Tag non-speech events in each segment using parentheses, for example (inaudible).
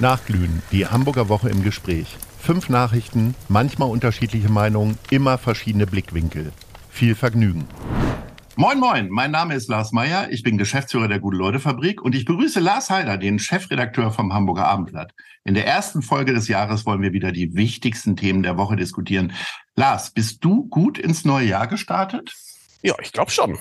Nachglühen, die Hamburger Woche im Gespräch. Fünf Nachrichten, manchmal unterschiedliche Meinungen, immer verschiedene Blickwinkel. Viel Vergnügen. Moin, moin, mein Name ist Lars Meyer, ich bin Geschäftsführer der Gute-Leute-Fabrik und ich begrüße Lars Heider, den Chefredakteur vom Hamburger Abendblatt. In der ersten Folge des Jahres wollen wir wieder die wichtigsten Themen der Woche diskutieren. Lars, bist du gut ins neue Jahr gestartet? Ja, ich glaube schon.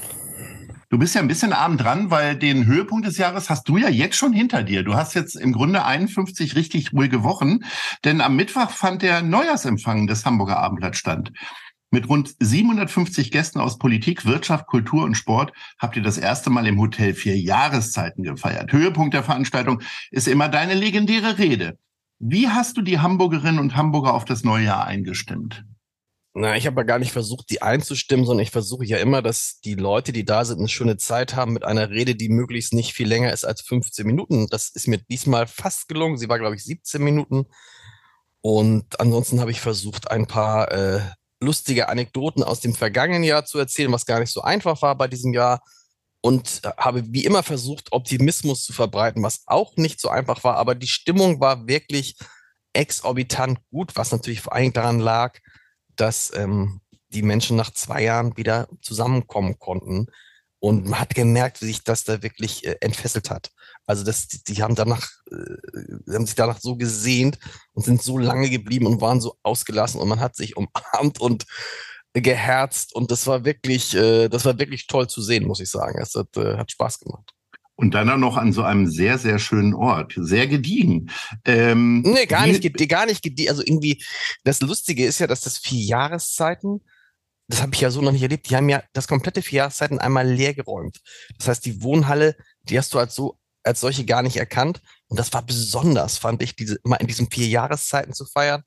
Du bist ja ein bisschen arm dran, weil den Höhepunkt des Jahres hast du ja jetzt schon hinter dir. Du hast jetzt im Grunde 51 richtig ruhige Wochen, denn am Mittwoch fand der Neujahrsempfang des Hamburger Abendblatt stand. Mit rund 750 Gästen aus Politik, Wirtschaft, Kultur und Sport habt ihr das erste Mal im Hotel vier Jahreszeiten gefeiert. Höhepunkt der Veranstaltung ist immer deine legendäre Rede. Wie hast du die Hamburgerinnen und Hamburger auf das neue Jahr eingestimmt? Na, ich habe ja gar nicht versucht, die einzustimmen, sondern ich versuche ja immer, dass die Leute, die da sind, eine schöne Zeit haben mit einer Rede, die möglichst nicht viel länger ist als 15 Minuten. Das ist mir diesmal fast gelungen. Sie war, glaube ich, 17 Minuten. Und ansonsten habe ich versucht, ein paar äh, lustige Anekdoten aus dem vergangenen Jahr zu erzählen, was gar nicht so einfach war bei diesem Jahr. Und äh, habe wie immer versucht, Optimismus zu verbreiten, was auch nicht so einfach war. Aber die Stimmung war wirklich exorbitant gut, was natürlich vor allem daran lag, dass ähm, die Menschen nach zwei Jahren wieder zusammenkommen konnten. Und man hat gemerkt, wie sich das da wirklich äh, entfesselt hat. Also das, die, die haben danach, äh, haben sich danach so gesehnt und sind so lange geblieben und waren so ausgelassen und man hat sich umarmt und geherzt und das war wirklich, äh, das war wirklich toll zu sehen, muss ich sagen. Es hat, äh, hat Spaß gemacht. Und dann auch noch an so einem sehr, sehr schönen Ort. Sehr gediegen. Ähm, nee, gar nicht, gar nicht gediegen. Also irgendwie, das Lustige ist ja, dass das vier Jahreszeiten, das habe ich ja so noch nicht erlebt, die haben ja das komplette vier Jahreszeiten einmal leer geräumt. Das heißt, die Wohnhalle, die hast du als so, als solche gar nicht erkannt. Und das war besonders, fand ich, diese, immer in diesen vier Jahreszeiten zu feiern.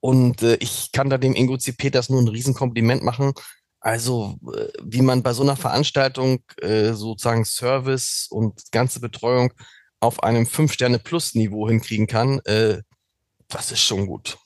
Und äh, ich kann da dem Ingo C. Peters nur ein Riesenkompliment machen also, äh, wie man bei so einer Veranstaltung äh, sozusagen Service und ganze Betreuung auf einem Fünf-Sterne-Plus-Niveau hinkriegen kann, äh, das ist schon gut.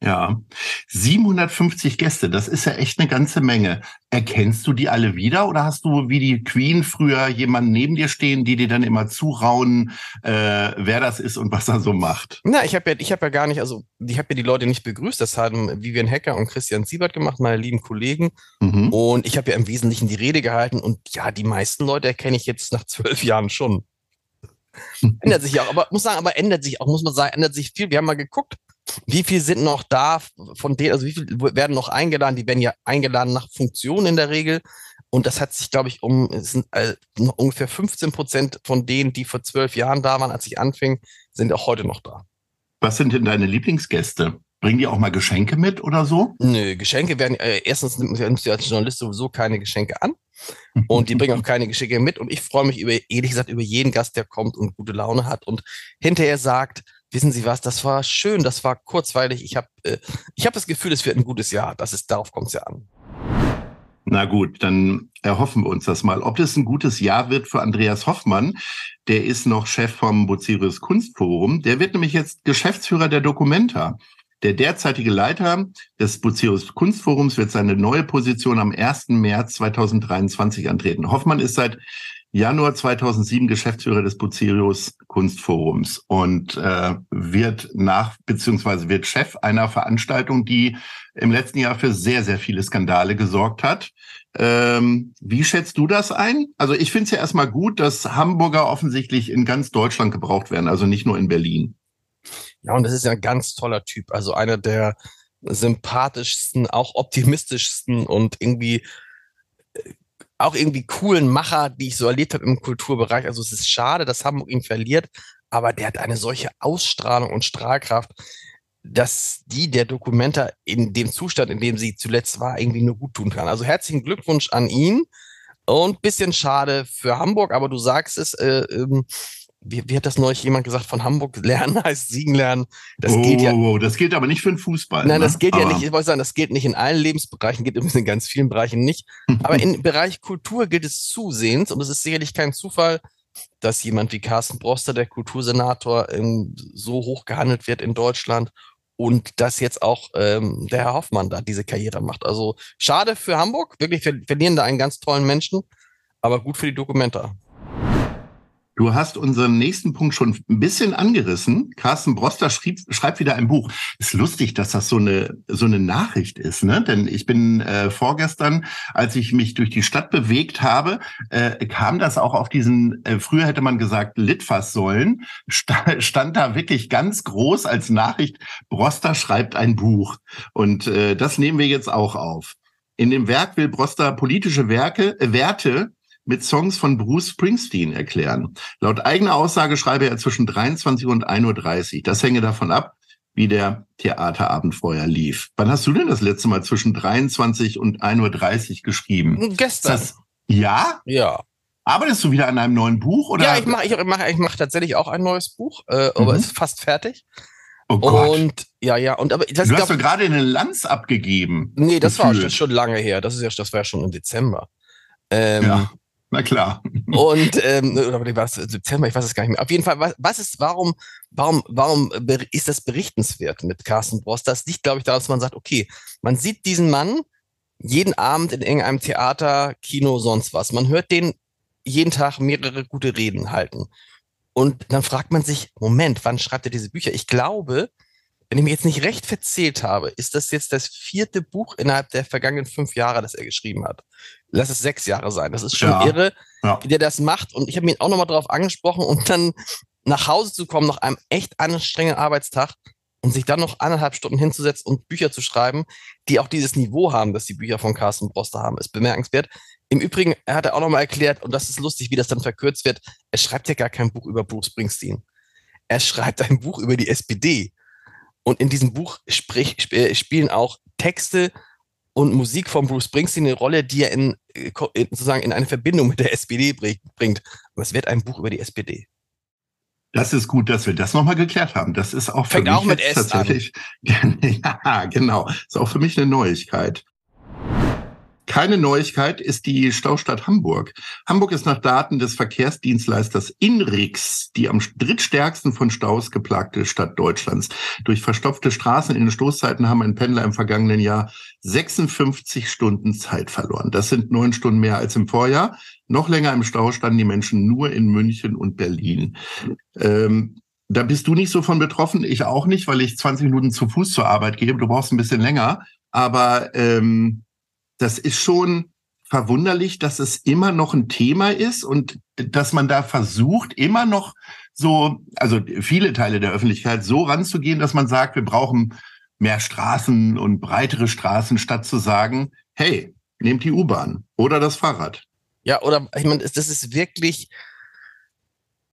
Ja, 750 Gäste, das ist ja echt eine ganze Menge. Erkennst du die alle wieder oder hast du wie die Queen früher jemanden neben dir stehen, die dir dann immer zuraunen, äh, wer das ist und was er so macht? Na, ich habe ja, ich habe ja gar nicht, also ich habe ja die Leute nicht begrüßt. Das haben Vivian Hecker und Christian Siebert gemacht, meine lieben Kollegen. Mhm. Und ich habe ja im Wesentlichen die Rede gehalten und ja, die meisten Leute erkenne ich jetzt nach zwölf Jahren schon. (laughs) ändert sich auch, aber muss sagen, aber ändert sich auch, muss man sagen, ändert sich viel. Wir haben mal geguckt, wie viel sind noch da von denen, also wie viel werden noch eingeladen? Die werden ja eingeladen nach Funktion in der Regel. Und das hat sich, glaube ich, um, es sind äh, ungefähr 15 Prozent von denen, die vor zwölf Jahren da waren, als ich anfing, sind auch heute noch da. Was sind denn deine Lieblingsgäste? Bringen die auch mal Geschenke mit oder so? Nö, Geschenke werden, äh, erstens nimmst du als Journalist sowieso keine Geschenke an. (laughs) Und die bringen auch keine Geschenke mit. Und ich freue mich über, ehrlich gesagt, über jeden Gast, der kommt und gute Laune hat und hinterher sagt, wissen Sie was, das war schön, das war kurzweilig. Ich habe äh, hab das Gefühl, es wird ein gutes Jahr. Das ist, darauf kommt es ja an. Na gut, dann erhoffen wir uns das mal. Ob das ein gutes Jahr wird für Andreas Hoffmann, der ist noch Chef vom Bucerius Kunstforum. Der wird nämlich jetzt Geschäftsführer der Documenta. Der derzeitige Leiter des Bucerius Kunstforums wird seine neue Position am 1. März 2023 antreten. Hoffmann ist seit Januar 2007 Geschäftsführer des Bucerius Kunstforums und äh, wird nach beziehungsweise wird Chef einer Veranstaltung, die im letzten Jahr für sehr sehr viele Skandale gesorgt hat. Ähm, wie schätzt du das ein? Also ich finde es ja erstmal gut, dass Hamburger offensichtlich in ganz Deutschland gebraucht werden, also nicht nur in Berlin. Ja, und das ist ja ein ganz toller Typ, also einer der sympathischsten, auch optimistischsten und irgendwie auch irgendwie coolen Macher, die ich so erlebt habe im Kulturbereich. Also es ist schade, dass Hamburg ihn verliert, aber der hat eine solche Ausstrahlung und Strahlkraft, dass die der Dokumenta in dem Zustand, in dem sie zuletzt war, irgendwie nur gut tun kann. Also herzlichen Glückwunsch an ihn und bisschen schade für Hamburg, aber du sagst es, äh, ähm, wie, wie hat das neulich jemand gesagt, von Hamburg lernen (laughs) heißt siegen lernen. Das oh, gilt ja. Oh, das gilt aber nicht für den Fußball. Nein, ne? das gilt aber ja nicht, ich wollte sagen, das gilt nicht in allen Lebensbereichen, gilt übrigens in ganz vielen Bereichen nicht. (laughs) aber im Bereich Kultur gilt es zusehends und es ist sicherlich kein Zufall, dass jemand wie Carsten Broster, der Kultursenator, ähm, so hoch gehandelt wird in Deutschland und dass jetzt auch ähm, der Herr Hoffmann da diese Karriere macht. Also schade für Hamburg, wirklich wir verlieren da einen ganz tollen Menschen, aber gut für die Dokumenta. Du hast unseren nächsten Punkt schon ein bisschen angerissen. Carsten Broster schrieb, schreibt wieder ein Buch. Ist lustig, dass das so eine so eine Nachricht ist, ne? Denn ich bin äh, vorgestern, als ich mich durch die Stadt bewegt habe, äh, kam das auch auf diesen. Äh, früher hätte man gesagt Litfaßsäulen. Sta stand da wirklich ganz groß als Nachricht. Broster schreibt ein Buch und äh, das nehmen wir jetzt auch auf. In dem Werk will Broster politische Werke, äh, Werte mit Songs von Bruce Springsteen erklären. Laut eigener Aussage schreibe er zwischen 23 und 1.30 Uhr. Das hänge davon ab, wie der Theaterabend vorher lief. Wann hast du denn das letzte Mal zwischen 23 und 1.30 Uhr geschrieben? Gestern. Das, ja? Ja. Arbeitest du wieder an einem neuen Buch? Oder? Ja, ich mache ich mach, ich mach tatsächlich auch ein neues Buch, äh, aber Mhm. ist fast fertig. Oh Gott. Und ja, ja, und aber das du hast doch gerade eine Lanz abgegeben. Nee, das war gefühlt. schon lange her. Das ist ja, das war ja schon im Dezember. Ähm, Ja, na klar. Und ähm, oder war das Dezember, ich weiß es gar nicht mehr. Auf jeden Fall, was, was ist, warum, warum, warum ist das berichtenswert mit Carsten Brost? Das liegt, glaube ich, daran, dass man sagt, okay, man sieht diesen Mann jeden Abend in irgendeinem Theater, Kino, sonst was. Man hört den jeden Tag mehrere gute Reden halten. Und dann fragt man sich, Moment, wann schreibt er diese Bücher? Ich glaube, wenn ich mich jetzt nicht recht verzählt habe, ist das jetzt das vierte Buch innerhalb der vergangenen fünf Jahre, das er geschrieben hat. Lass es sechs Jahre sein. Das ist schon Ja. irre, Ja. wie der das macht. Und ich habe ihn auch nochmal drauf angesprochen und dann nach Hause zu kommen nach einem echt anstrengenden Arbeitstag und sich dann noch anderthalb Stunden hinzusetzen und Bücher zu schreiben, die auch dieses Niveau haben, das die Bücher von Carsten Broster haben, ist bemerkenswert. Im Übrigen, er hat er auch nochmal erklärt, und das ist lustig, wie das dann verkürzt wird, er schreibt ja gar kein Buch über Bruce Springsteen. Er schreibt ein Buch über die SPD. Und in diesem Buch sprich, sp äh, spielen auch Texte und Musik von Bruce Springsteen eine Rolle, die er in, äh, in, sozusagen in eine Verbindung mit der SPD bring- bringt. Aber es wird ein Buch über die SPD. Das ist gut, dass wir das nochmal geklärt haben. Das ist auch für Fängt mich auch mit S an. tatsächlich. (laughs) ja, genau. Ist auch für mich eine Neuigkeit. Keine Neuigkeit ist die Staustadt Hamburg. Hamburg ist nach Daten des Verkehrsdienstleisters Inrix die am drittstärksten von Staus geplagte Stadt Deutschlands. Durch verstopfte Straßen in den Stoßzeiten haben ein Pendler im vergangenen Jahr 56 Stunden Zeit verloren. Das sind neun Stunden mehr als im Vorjahr. Noch länger im Stau standen die Menschen nur in München und Berlin. Ähm, da bist du nicht so von betroffen, ich auch nicht, weil ich 20 Minuten zu Fuß zur Arbeit gehe. Du brauchst ein bisschen länger. Aber ähm, das ist schon verwunderlich, dass es immer noch ein Thema ist und dass man da versucht, immer noch so, also viele Teile der Öffentlichkeit so ranzugehen, dass man sagt, wir brauchen mehr Straßen und breitere Straßen, statt zu sagen, hey, nehmt die U-Bahn oder das Fahrrad. Ja, oder ich meine, das ist wirklich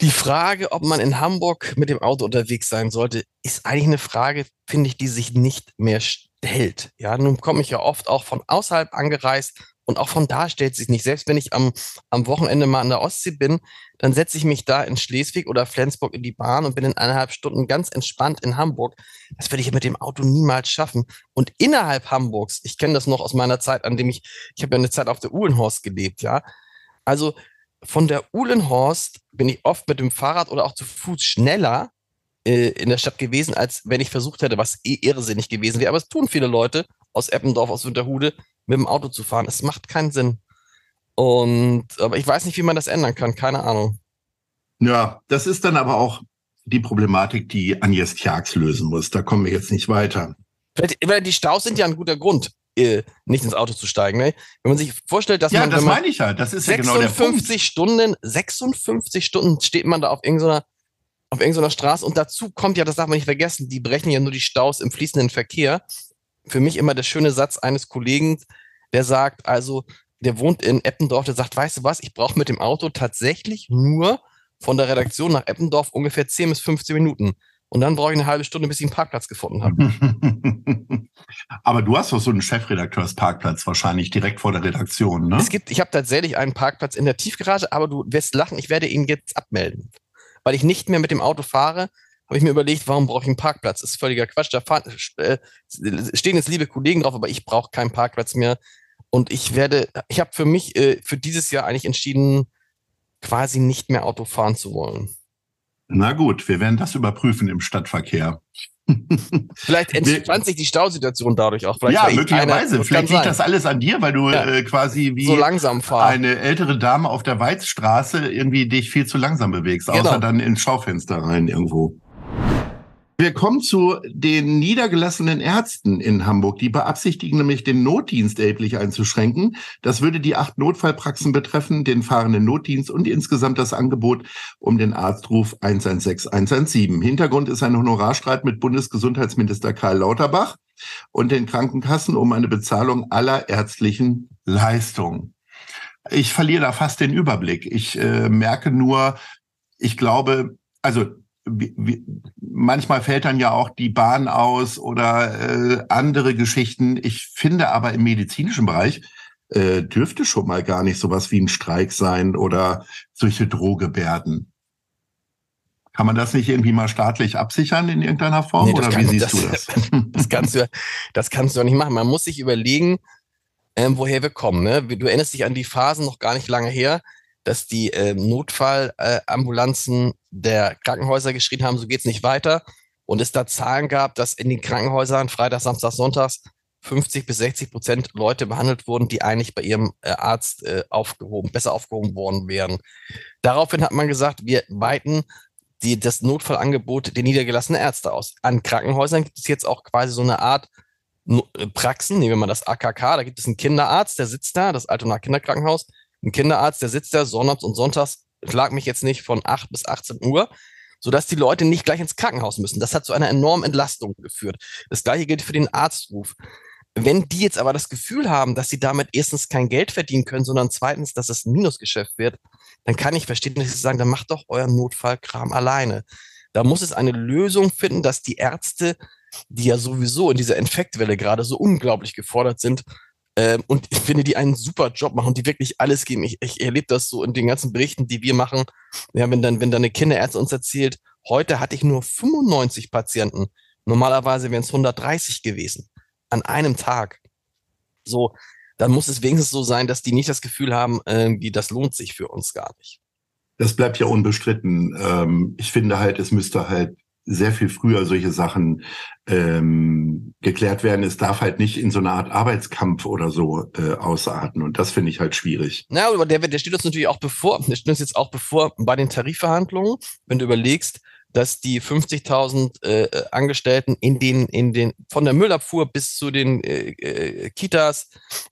die Frage, ob man in Hamburg mit dem Auto unterwegs sein sollte, ist eigentlich eine Frage, finde ich, die sich nicht mehr stellt. Ja, nun komme ich ja oft auch von außerhalb angereist und auch von da stellt sich nicht. Selbst wenn ich am, am Wochenende mal an der Ostsee bin, dann setze ich mich da in Schleswig oder Flensburg in die Bahn und bin in eineinhalb Stunden ganz entspannt in Hamburg. Das würde ich mit dem Auto niemals schaffen. Und innerhalb Hamburgs, ich kenne das noch aus meiner Zeit, an dem ich, ich habe ja eine Zeit auf der Uhlenhorst gelebt, ja. Also von der Uhlenhorst bin ich oft mit dem Fahrrad oder auch zu Fuß schneller äh, in der Stadt gewesen, als wenn ich versucht hätte, was eh irrsinnig gewesen wäre. Aber es tun viele Leute aus Eppendorf, aus Winterhude, mit dem Auto zu fahren. Es macht keinen Sinn. Und aber ich weiß nicht, wie man das ändern kann. Keine Ahnung. Ja, das ist dann aber auch die Problematik, die Agnes Tjax lösen muss. Da kommen wir jetzt nicht weiter. Vielleicht, weil die Staus sind ja ein guter Grund, äh, nicht ins Auto zu steigen. Ne? Wenn man sich vorstellt, dass ja, man, das wenn man meine ich ja. Das ist ja genau der 56 Punkt. Stunden, 56 Stunden steht man da auf irgendeiner, auf irgendeiner Straße und dazu kommt ja, das darf man nicht vergessen, die brechen ja nur die Staus im fließenden Verkehr. Für mich immer der schöne Satz eines Kollegen, der sagt, also, der wohnt in Eppendorf, der sagt, weißt du was, ich brauche mit dem Auto tatsächlich nur von der Redaktion nach Eppendorf ungefähr 10 bis 15 Minuten. Und dann brauche ich eine halbe Stunde, bis ich einen Parkplatz gefunden habe. (laughs) aber du hast doch so einen Chefredakteursparkplatz wahrscheinlich direkt vor der Redaktion, ne? Es gibt, ich habe tatsächlich einen Parkplatz in der Tiefgarage, aber du wirst lachen, ich werde ihn jetzt abmelden. Weil ich nicht mehr mit dem Auto fahre, habe ich mir überlegt, warum brauche ich einen Parkplatz? Das ist völliger Quatsch. Da fahren, äh, stehen jetzt liebe Kollegen drauf, aber ich brauche keinen Parkplatz mehr. Und ich werde, ich habe für mich äh, für dieses Jahr eigentlich entschieden, quasi nicht mehr Auto fahren zu wollen. Na gut, wir werden das überprüfen im Stadtverkehr. Vielleicht entspannt sich die Stausituation dadurch auch. Vielleicht ja, möglicherweise. Vielleicht liegt das alles an dir, weil du ja. äh, quasi wie so langsam eine ältere Dame auf der Weizstraße irgendwie dich viel zu langsam bewegst, genau. außer dann ins Schaufenster rein irgendwo. Wir kommen zu den niedergelassenen Ärzten in Hamburg. Die beabsichtigen nämlich, den Notdienst erheblich einzuschränken. Das würde die acht Notfallpraxen betreffen, den fahrenden Notdienst und insgesamt das Angebot um den Arztruf 116 117. Hintergrund ist ein Honorarstreit mit Bundesgesundheitsminister Karl Lauterbach und den Krankenkassen um eine Bezahlung aller ärztlichen Leistungen. Ich verliere da fast den Überblick. Ich äh, merke nur, ich glaube, also manchmal fällt dann ja auch die Bahn aus oder äh, andere Geschichten. Ich finde aber im medizinischen Bereich äh, dürfte schon mal gar nicht sowas wie ein Streik sein oder solche Drohgebärden. Kann man das nicht irgendwie mal staatlich absichern in irgendeiner Form? Nee, oder wie siehst das, du das? (laughs) Das kannst du, das kannst du nicht machen. Man muss sich überlegen, ähm, woher wir kommen. Ne? Du erinnerst dich an die Phasen noch gar nicht lange her dass die äh, Notfallambulanzen äh, der Krankenhäuser geschrien haben, so geht's nicht weiter. Und es da Zahlen gab, dass in den Krankenhäusern Freitag, Samstag, Sonntags 50 bis 60 Prozent Leute behandelt wurden, die eigentlich bei ihrem äh, Arzt äh, aufgehoben, besser aufgehoben worden wären. Daraufhin hat man gesagt, wir weiten die, das Notfallangebot der niedergelassenen Ärzte aus. An Krankenhäusern gibt es jetzt auch quasi so eine Art Praxen, nehmen wir mal das AKK, da gibt es einen Kinderarzt, der sitzt da, das Altona Kinderkrankenhaus, ein Kinderarzt, der sitzt da sonnabends und sonntags, schlag mich jetzt nicht von 8 bis 18 Uhr, sodass die Leute nicht gleich ins Krankenhaus müssen. Das hat zu einer enormen Entlastung geführt. Das gleiche gilt für den Arztruf. Wenn die jetzt aber das Gefühl haben, dass sie damit erstens kein Geld verdienen können, sondern zweitens, dass es ein Minusgeschäft wird, dann kann ich verstehen, dass sie sagen, dann macht doch euren Notfallkram alleine. Da muss es eine Lösung finden, dass die Ärzte, die ja sowieso in dieser Infektwelle gerade so unglaublich gefordert sind, ähm, und ich finde, die einen super Job machen, die wirklich alles geben. Ich, ich erlebe das so in den ganzen Berichten, die wir machen. Ja, wenn dann, wenn dann eine Kinderärztin uns erzählt, heute hatte ich nur 95 Patienten. Normalerweise wären es 130 gewesen. An einem Tag. So, dann muss es wenigstens so sein, dass die nicht das Gefühl haben, irgendwie, das lohnt sich für uns gar nicht. Das bleibt ja unbestritten. Ähm, ich finde halt, es müsste halt sehr viel früher solche Sachen ähm, geklärt werden. Es darf halt nicht in so einer Art Arbeitskampf oder so äh, ausarten. Und das finde ich halt schwierig. Na, aber der, der steht uns natürlich auch bevor, der steht uns jetzt auch bevor bei den Tarifverhandlungen, wenn du überlegst, dass die 50.000 äh, Angestellten in den, in den, von der Müllabfuhr bis zu den äh, äh, Kitas,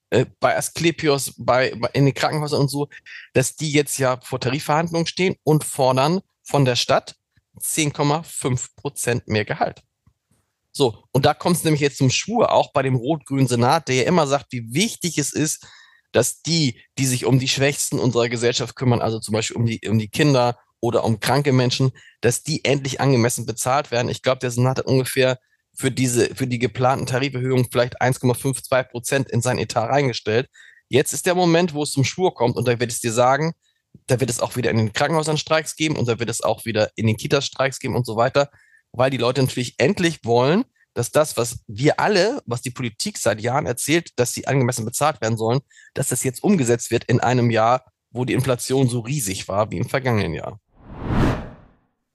äh, bei Asklepios, bei, bei, in den Krankenhäusern und so, dass die jetzt ja vor Tarifverhandlungen stehen und fordern von der Stadt 10,5 Prozent mehr Gehalt. So, und da kommt es nämlich jetzt zum Schwur, auch bei dem rot-grünen Senat, der ja immer sagt, wie wichtig es ist, dass die, die sich um die Schwächsten unserer Gesellschaft kümmern, also zum Beispiel um die, um die Kinder oder um kranke Menschen, dass die endlich angemessen bezahlt werden. Ich glaube, der Senat hat ungefähr für diese, für die geplanten Tariferhöhungen vielleicht 1,52 Prozent in sein Etat reingestellt. Jetzt ist der Moment, wo es zum Schwur kommt und da werde ich dir sagen, da wird es auch wieder in den Krankenhäusern Streiks geben und da wird es auch wieder in den Kitas Streiks geben und so weiter, weil die Leute natürlich endlich wollen, dass das, was wir alle, was die Politik seit Jahren erzählt, dass sie angemessen bezahlt werden sollen, dass das jetzt umgesetzt wird in einem Jahr, wo die Inflation so riesig war wie im vergangenen Jahr.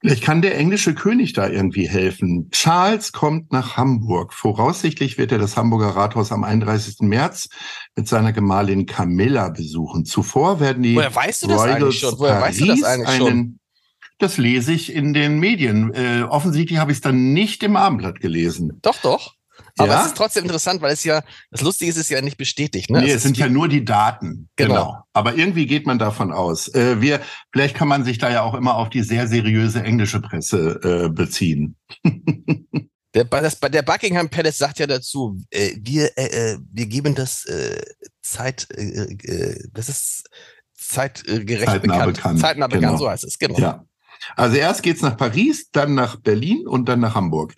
Vielleicht kann der englische König da irgendwie helfen. Charles kommt nach Hamburg. Voraussichtlich wird er das Hamburger Rathaus am 31. März mit seiner Gemahlin Camilla besuchen. Zuvor werden die Woher weißt du das Royals eigentlich schon? Woher Paris weißt du das eigentlich schon? Einen, das lese ich in den Medien. Äh, offensichtlich habe ich es dann nicht im Abendblatt gelesen. Doch, doch. Aber ja? es ist trotzdem interessant, weil es ja, das Lustige ist, es ist ja nicht bestätigt. Ne? Nee, es, es sind ja nur die Daten. Genau. genau. Aber irgendwie geht man davon aus. Äh, wir, vielleicht kann man sich da ja auch immer auf die sehr seriöse englische Presse äh, beziehen. (laughs) Der, das, der Buckingham Palace sagt ja dazu, äh, wir, äh, äh wir geben das äh, Zeit, äh, äh, das ist zeitgerecht Zeitnah bekannt. bekannt. Zeitnah bekannt, genau. so heißt es, genau. Ja. Also erst geht's nach Paris, dann nach Berlin und dann nach Hamburg.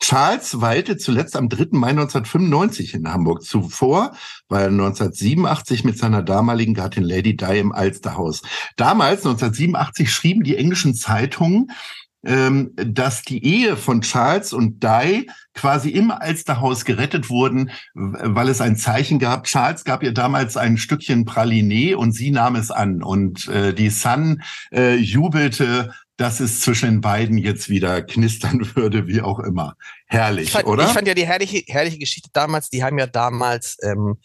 Charles weilte zuletzt am 3. Mai 1995 in Hamburg. Zuvor war er 1987 mit seiner damaligen Gattin Lady Di im Alsterhaus. Damals, 1987, schrieben die englischen Zeitungen, ähm, dass die Ehe von Charles und Di quasi im Alsterhaus gerettet wurden, weil es ein Zeichen gab. Charles gab ihr damals ein Stückchen Pralinee und sie nahm es an. Und äh, die Sun äh, jubelte, dass es zwischen den beiden jetzt wieder knistern würde, wie auch immer. Herrlich, ich fand, oder? Ich fand ja die herrliche, herrliche Geschichte damals, die haben ja damals ähm,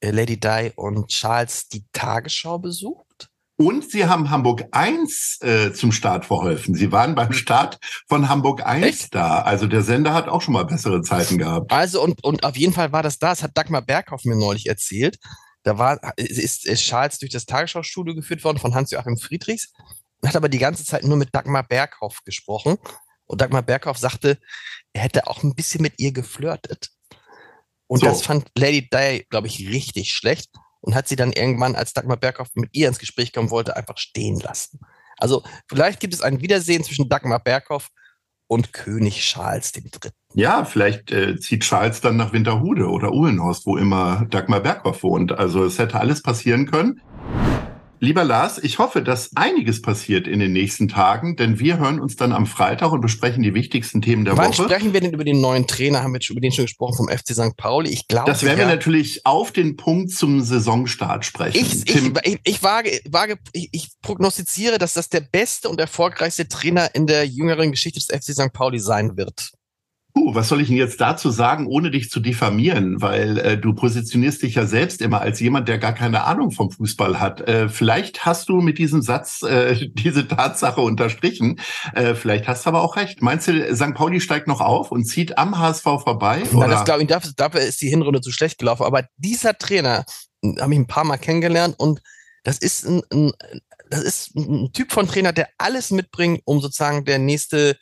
äh, Lady Di und Charles die Tagesschau besucht. Und sie haben Hamburg 1 äh, zum Start verholfen. Sie waren beim Start von Hamburg 1 Echt? da. Also der Sender hat auch schon mal bessere Zeiten gehabt. Also und, und auf jeden Fall war das da. Das hat Dagmar Berghoff mir neulich erzählt. Da war, ist, ist Charles durch das Tagesschau-Studio geführt worden von Hans-Joachim Friedrichs. Hat aber die ganze Zeit nur mit Dagmar Berghoff gesprochen. Und Dagmar Berghoff sagte, er hätte auch ein bisschen mit ihr geflirtet. Und so. das fand Lady Di, glaube ich, richtig schlecht und hat sie dann irgendwann, als Dagmar Berghoff mit ihr ins Gespräch kommen wollte, einfach stehen lassen. Also vielleicht gibt es ein Wiedersehen zwischen Dagmar Berghoff und König Charles III. Ja, vielleicht äh, zieht Charles dann nach Winterhude oder Uhlenhorst, wo immer Dagmar Berghoff wohnt. Also es hätte alles passieren können. Lieber Lars, ich hoffe, dass einiges passiert in den nächsten Tagen, denn wir hören uns dann am Freitag und besprechen die wichtigsten Themen der Wann Woche. Wann sprechen wir denn über den neuen Trainer? Haben wir über den schon gesprochen vom FC St. Pauli? Ich glaube. Das werden ja. wir natürlich auf den Punkt zum Saisonstart sprechen. Ich, ich, ich, ich, wage, wage ich, ich prognostiziere, dass das der beste und erfolgreichste Trainer in der jüngeren Geschichte des FC St. Pauli sein wird. Puh, was soll ich denn jetzt dazu sagen, ohne dich zu diffamieren? Weil äh, du positionierst dich ja selbst immer als jemand, der gar keine Ahnung vom Fußball hat. Äh, vielleicht hast du mit diesem Satz äh, (laughs) diese Tatsache unterstrichen. Äh, vielleicht hast du aber auch recht. Meinst du, St. Pauli steigt noch auf und zieht am HSV vorbei? Nein, das glaube ich, dafür, dafür ist die Hinrunde zu schlecht gelaufen. Aber dieser Trainer habe ich ein paar Mal kennengelernt und das ist ein, ein, das ist ein Typ von Trainer, der alles mitbringt, um sozusagen der nächste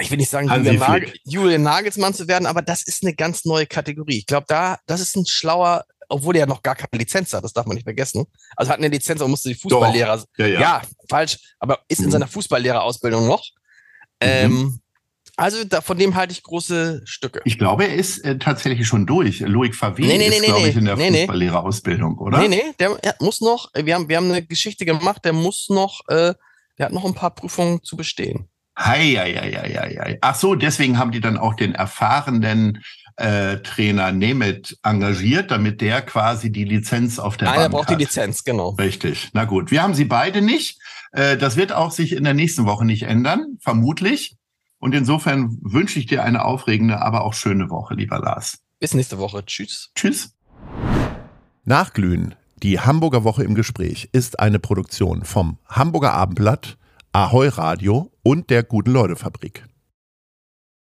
ich will nicht sagen, Julian, Nagel, Julian, Nagelsmann zu werden, aber das ist eine ganz neue Kategorie. Ich glaube, da, das ist ein schlauer, obwohl er ja noch gar keine Lizenz hat, das darf man nicht vergessen. Also hat eine Lizenz, aber musste die Fußballlehrer. Ja, ja. ja, falsch, aber ist mhm. in seiner Fußballlehrerausbildung noch. Mhm. Ähm, also da, von dem halte ich große Stücke. Ich glaube, er ist äh, tatsächlich schon durch. Loic Favre nee, nee, ist, nee, glaube ich, in der nee, Fußballlehrerausbildung, oder? Nee, nee, der, der muss noch, wir haben, wir haben eine Geschichte gemacht, der muss noch, äh, der hat noch ein paar Prüfungen zu bestehen. Hei, hei, hei, hei, hei. Ach so, deswegen haben die dann auch den erfahrenen äh, Trainer Nemeth engagiert, damit der quasi die Lizenz auf der Einer Bank braucht hat. die Lizenz, genau. Richtig. Na gut, wir haben sie beide nicht. Äh, das wird auch sich in der nächsten Woche nicht ändern, vermutlich. Und insofern wünsche ich dir eine aufregende, aber auch schöne Woche, lieber Lars. Bis nächste Woche. Tschüss. Tschüss. Nachglühen. Die Hamburger Woche im Gespräch ist eine Produktion vom Hamburger Abendblatt Ahoi Radio und der Guten Leute Fabrik.